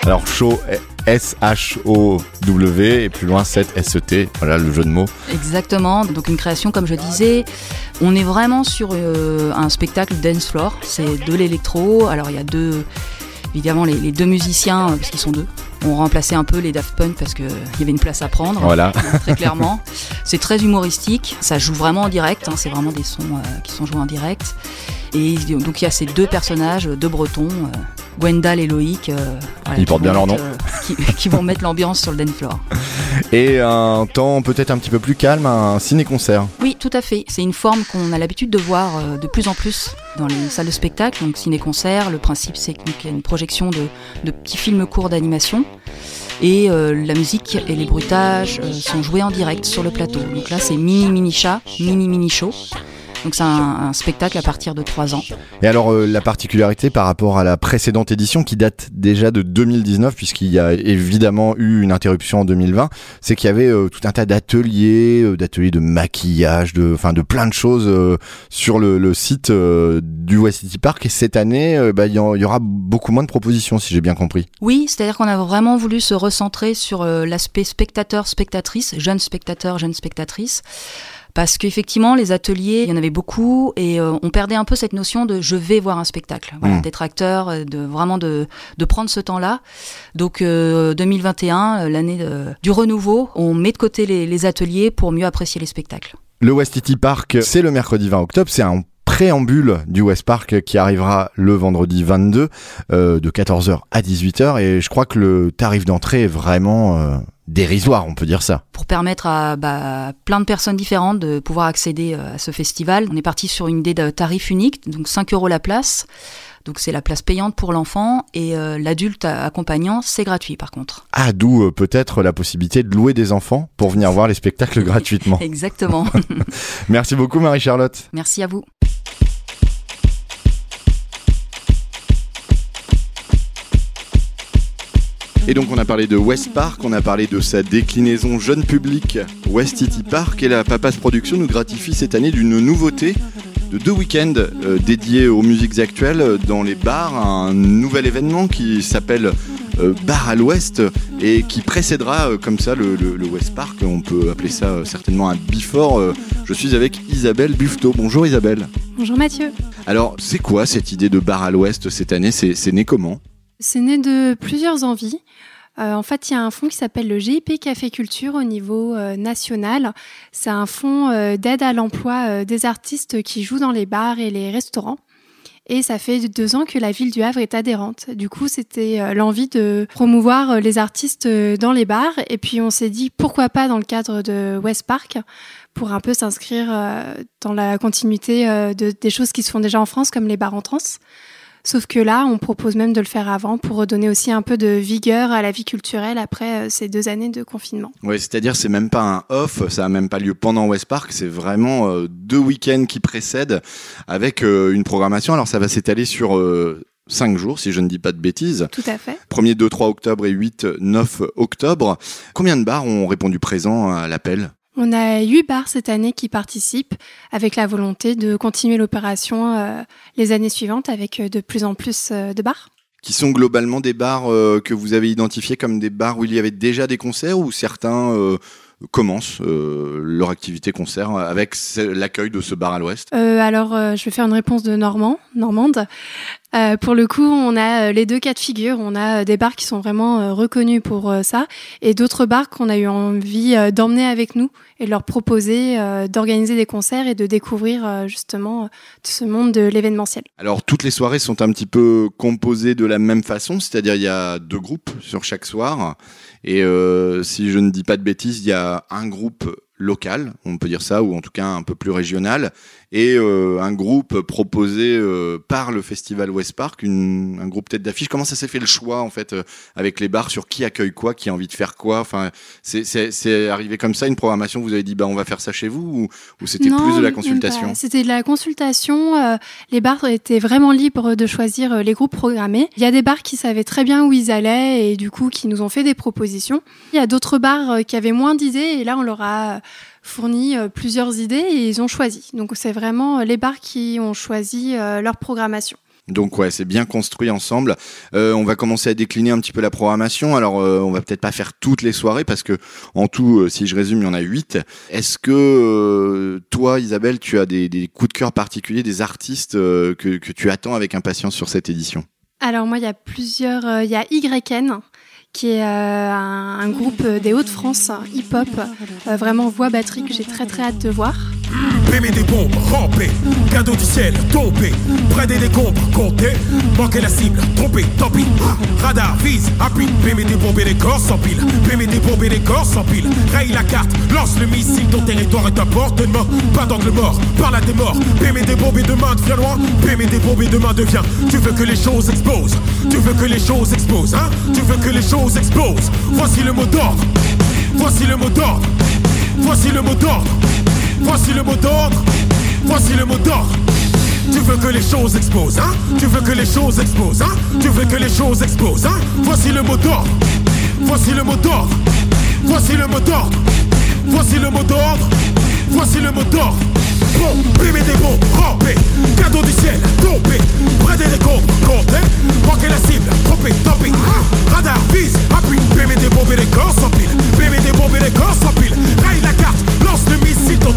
[SPEAKER 7] Alors show S-H-O-W et plus loin 7 S-E-T, voilà le jeu de mots.
[SPEAKER 9] Exactement, donc une création comme je disais. On est vraiment sur euh, un spectacle dance floor, c'est de l'électro. Alors il y a deux, évidemment les, les deux musiciens, euh, parce qu'ils sont deux, ont remplacé un peu les Daft Punk parce qu'il y avait une place à prendre,
[SPEAKER 7] Voilà. (laughs)
[SPEAKER 9] très clairement. C'est très humoristique, ça joue vraiment en direct, hein, c'est vraiment des sons euh, qui sont joués en direct. Et donc il y a ces deux personnages, deux bretons, euh, Gwendal et Loïc. euh, voilà,
[SPEAKER 7] Ils portent bien leur nom.
[SPEAKER 9] euh, qui, (laughs) qui vont mettre l'ambiance sur le dance floor. (laughs)
[SPEAKER 7] Et un temps peut-être un petit peu plus calme, un ciné-concert.
[SPEAKER 9] Oui, tout à fait. C'est une forme qu'on a l'habitude de voir euh, de plus en plus dans les salles de spectacle, donc ciné-concert. Le principe, c'est qu'il y a une projection de, de petits films courts d'animation. Et euh, la musique et les bruitages sont joués en direct sur le plateau. Donc là, c'est mini mini chat, mini mini show. Donc c'est un, un spectacle à partir de 3 ans.
[SPEAKER 7] Et alors euh, la particularité par rapport à la précédente édition qui date déjà de 2019 puisqu'il y a évidemment eu une interruption en 2020, c'est qu'il y avait euh, tout un tas d'ateliers, euh, d'ateliers de maquillage, de enfin de plein de choses euh, sur le, le site du West City Park et cette année bah, il y, y aura beaucoup moins de propositions si j'ai bien compris.
[SPEAKER 9] Oui, c'est-à-dire qu'on a vraiment voulu se recentrer sur l'aspect spectateur-spectatrice, jeune spectateur, jeune spectatrice. Parce qu'effectivement, les ateliers, il y en avait beaucoup et euh, on perdait un peu cette notion de je vais voir un spectacle, voilà,
[SPEAKER 7] Mm.
[SPEAKER 9] d'être acteur, euh, de vraiment de, de prendre ce temps-là. Donc euh, 2021, euh, l'année du renouveau, on met de côté les, les ateliers pour mieux apprécier les spectacles.
[SPEAKER 7] Le West City Park, c'est le mercredi 20 octobre, c'est un préambule du West Park qui arrivera le vendredi 22 euh, de 14h à 18h et je crois que le tarif d'entrée est vraiment dérisoire, on peut dire ça.
[SPEAKER 9] pour permettre à bah, plein de personnes différentes de pouvoir accéder euh, à ce festival. On est parti sur une idée de tarif unique, donc 5 euros la place. Donc c'est la place payante pour l'enfant et euh, l'adulte accompagnant, c'est gratuit par contre.
[SPEAKER 7] Ah, d'où euh, peut-être la possibilité de louer des enfants pour venir voir les spectacles (laughs) gratuitement.
[SPEAKER 9] Exactement. (laughs)
[SPEAKER 7] Merci beaucoup Marie-Charlotte.
[SPEAKER 9] Merci à vous.
[SPEAKER 7] Et donc on a parlé de West Park, on a parlé de sa déclinaison jeune public West City Park et la Papas Production nous gratifie cette année d'une nouveauté de deux week-ends euh, dédiés aux musiques actuelles dans les bars, un nouvel événement qui s'appelle euh, Bar à l'Ouest et qui précédera euh, comme ça le, le- le West Park, on peut appeler ça certainement un before. Je suis avec Isabelle Buffetot. Bonjour Isabelle.
[SPEAKER 12] Bonjour Mathieu.
[SPEAKER 7] Alors, c'est quoi cette idée de bar à l'ouest cette année? C'est né comment?
[SPEAKER 12] C'est né de plusieurs envies. Euh, en fait, il y a un fonds qui s'appelle le GIP Café Culture au niveau euh, national. C'est un fonds euh, d'aide à l'emploi des artistes qui jouent dans les bars et les restaurants. Et ça fait deux ans que la ville du Havre est adhérente. Du coup, c'était l'envie de promouvoir les artistes dans les bars. Et puis, on s'est dit pourquoi pas dans le cadre de West Park pour un peu s'inscrire dans la continuité de, des choses qui se font déjà en France, comme les bars en trans. Sauf que là, on propose même de le faire avant pour redonner aussi un peu de vigueur à la vie culturelle après euh, ces deux années de confinement.
[SPEAKER 7] Ouais, c'est-à-dire c'est même pas un off, ça a même pas lieu pendant West Park, c'est vraiment euh, deux week-ends qui précèdent avec euh, une programmation. Alors ça va s'étaler sur cinq jours, si je ne dis pas de bêtises.
[SPEAKER 12] Tout à fait.
[SPEAKER 7] 1er, 2, 3 octobre et 8, 9 octobre. Combien de bars ont répondu présent à l'appel?
[SPEAKER 12] On a huit bars cette année qui participent avec la volonté de continuer l'opération euh, les années suivantes avec euh, de plus en plus euh, de bars.
[SPEAKER 7] qui sont globalement des bars que vous avez identifiés comme des bars où il y avait déjà des concerts ou certains commencent euh, leur activité concert avec l'accueil de ce bar à l'ouest
[SPEAKER 12] Euh, alors, euh, je vais faire une réponse de Normand, Normande. Pour le coup, on a les deux cas de figure. On a des bars qui sont vraiment reconnus pour ça, et d'autres bars qu'on a eu envie d'emmener avec nous et de leur proposer d'organiser des concerts et de découvrir justement ce monde de l'événementiel.
[SPEAKER 7] Alors toutes les soirées sont un petit peu composées de la même façon, c'est-à-dire il y a deux groupes sur chaque soir et euh, si je ne dis pas de bêtises, il y a un groupe local, on peut dire ça, ou en tout cas un peu plus régional, et euh, un groupe proposé euh, par le festival West Park, une- un groupe tête d'affiche. Comment ça s'est fait le choix en fait euh, avec les bars sur qui accueille quoi, qui a envie de faire quoi? Enfin, c'est- arrivé comme ça une programmation. Vous avez dit bah on va faire ça chez vous ou, ou c'était plus de la consultation?
[SPEAKER 12] C'était de la consultation. les bars étaient vraiment libres de choisir les groupes programmés. Il y a des bars qui savaient très bien où ils allaient et du coup qui nous ont fait des propositions. Il y a d'autres bars qui avaient moins d'idées et là on leur a fourni euh, plusieurs idées et ils ont choisi. Donc c'est vraiment euh, les bars qui ont choisi euh, leur programmation.
[SPEAKER 7] Donc ouais, c'est bien construit ensemble. Euh, on va commencer à décliner un petit peu la programmation. Alors euh, on va peut-être pas faire toutes les soirées parce que en tout, euh, si je résume, il y en a huit. Est-ce que toi, Isabelle, tu as des, des coups de cœur particuliers, des artistes que, que tu attends avec impatience sur cette édition?
[SPEAKER 12] Alors moi, il y a plusieurs. Il y a YN, qui est euh, un, groupe des Hauts-de-France, hip-hop, euh, vraiment voix batterie que j'ai très très hâte de voir.
[SPEAKER 13] Bébé des bombes, rampé, cadeau du ciel, tombé, près des décombres, compté, manquer la cible, trompé, tant pis, radar, vise, appuie, bébé des bombes et des corps s'empilent, bébé des bombes et des corps s'empilent, raye la carte, lance le missile, ton territoire est à portée-de-main, pas d'angle mort, par la des morts, bébé des bombes et demain devient loin, bébé des bombes et demain devient, tu veux que les choses explosent, tu veux que les choses explosent, hein, tu veux que les choses explosent, voici le mot d'ordre, voici le mot d'ordre, voici le mot d'ordre. Voici le mot d'ordre, voici le mot d'ordre. Tu veux que les choses explosent, hein? Tu veux que les choses explosent, hein? Tu veux que les choses explosent, hein? Voici le mot d'ordre, voici le mot d'ordre, voici le mot d'ordre, voici le mot d'ordre, voici le mot d'ordre. Bon, bébé des bombes, rampé, cadeau du ciel, tombé, près des décombres, compté, manquer la cible, trompé, tant pis. Radar, vise, appuie, bébé des bombes et des corps s'empilent, bébé des bombes et des corps s'empilent, raye la carte,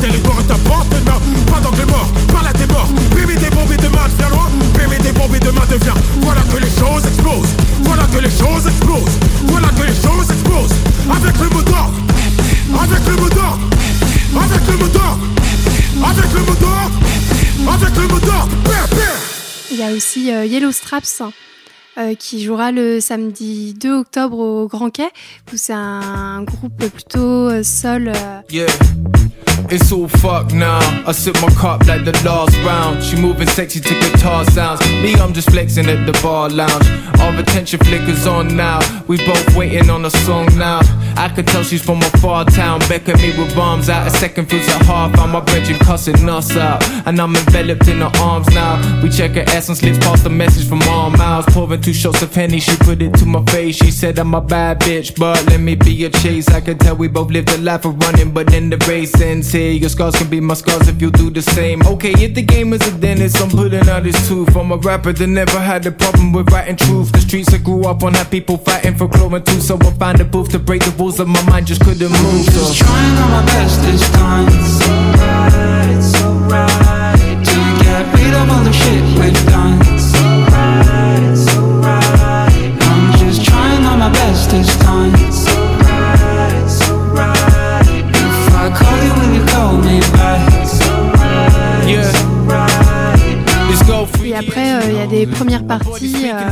[SPEAKER 13] à portée de main, pas d'angle mort, par la des morts, bébé des bombes et demain devient loin, bébé des bombes et demain devient, voilà que les choses explosent, voilà que les choses explosent, voilà que les choses explosent, avec le mot d'ordre, avec le mot d'ordre, avec le mot d'ordre, avec le mot d'ordre, avec le mot d'ordre.
[SPEAKER 12] Il y a aussi euh, Yellow Straps euh, qui jouera le samedi 2 octobre au Grand Quai. C'est un groupe plutôt euh, sol. euh,
[SPEAKER 14] Yeah. It's all fucked now. I sip my cup like the last round. She moving sexy to guitar sounds. Me, I'm just flexing at the bar lounge. Our attention flickers on now. We both waiting on a song now. I could tell she's from a far town. Beck at me with arms out. A second feels at half. I'm my brethren cussing us out. And I'm enveloped in her arms now. We check her ass and slips past the message from our mouths. Pouring two shots of Henny, she put it to my face. She said I'm a bad bitch, but let me be your chase. I can tell we both lived a life of running, but in the race ends here. Your scars can be my scars if you do the same. Okay, if the game is a dentist, I'm putting out his tooth. I'm a rapper that never had a problem with writing truth. The streets I grew up on had people fighting for growing too, so I found a booth to break the rules of my mind, just couldn't move. So.
[SPEAKER 10] Trying on my best this time. It's alright, it's alright. Together
[SPEAKER 15] that read of all the shit we've done. I'm just trying on my best this time. If I call you, will you call me back?
[SPEAKER 12] Et après, euh, il y a des premières parties. euh,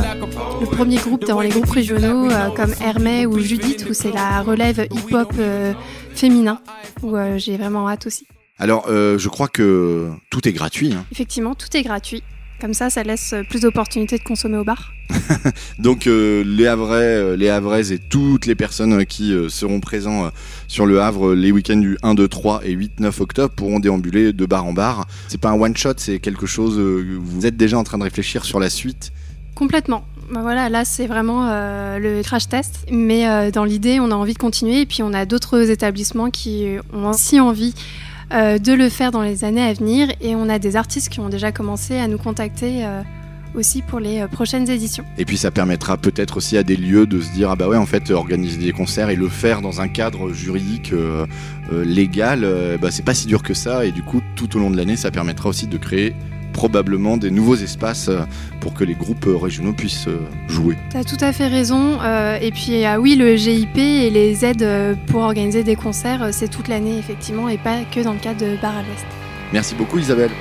[SPEAKER 12] le premier groupe dans les groupes régionaux, euh, comme Hermès ou Judith, où c'est la relève hip-hop euh, féminin, où euh, j'ai vraiment hâte aussi.
[SPEAKER 7] Alors, euh, je crois que tout est gratuit. hein.
[SPEAKER 12] Effectivement, tout est gratuit. Comme ça, ça laisse euh, plus d'opportunités de consommer au bar. (laughs)
[SPEAKER 7] Donc euh, les Havrais, euh, les Havraises et toutes les personnes qui seront présents sur le Havre les week-ends du 1, 2, 3 et 8, 9 octobre pourront déambuler de bar en bar. C'est pas un one shot, c'est quelque chose. vous êtes déjà en train de réfléchir sur la suite?
[SPEAKER 12] Complètement. Bah voilà, là c'est vraiment euh, le crash test. Mais euh, dans l'idée, on a envie de continuer. Et puis on a d'autres établissements qui ont aussi envie de le faire dans les années à venir. Et on a des artistes qui ont déjà commencé à nous contacter euh, aussi pour les euh, prochaines éditions.
[SPEAKER 7] Et puis ça permettra peut-être aussi à des lieux de se dire ah bah ouais en fait organiser des concerts et le faire dans un cadre juridique euh, euh, légal, euh, bah c'est pas si dur que ça et du coup tout au long de l'année ça permettra aussi de créer probablement des nouveaux espaces euh, pour que les groupes euh, régionaux puissent euh, jouer.
[SPEAKER 12] T'as tout à fait raison. Et puis ah oui, le GIP et les aides pour organiser des concerts, c'est toute l'année effectivement et pas que dans le cadre de Bar à l'Ouest.
[SPEAKER 7] Merci beaucoup Isabelle.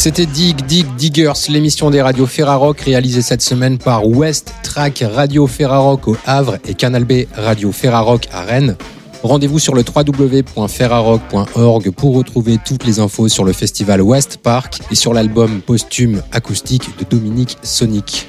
[SPEAKER 1] C'était Dig Dig Diggers, l'émission des radios Ferrarock réalisée cette semaine par West Track Radio Ferrarock au Havre et Canal B Radio Ferrarock à Rennes. Rendez-vous sur le www.ferrarock.org pour retrouver toutes les infos sur le festival West Park et sur l'album posthume acoustique de Dominique Sonic.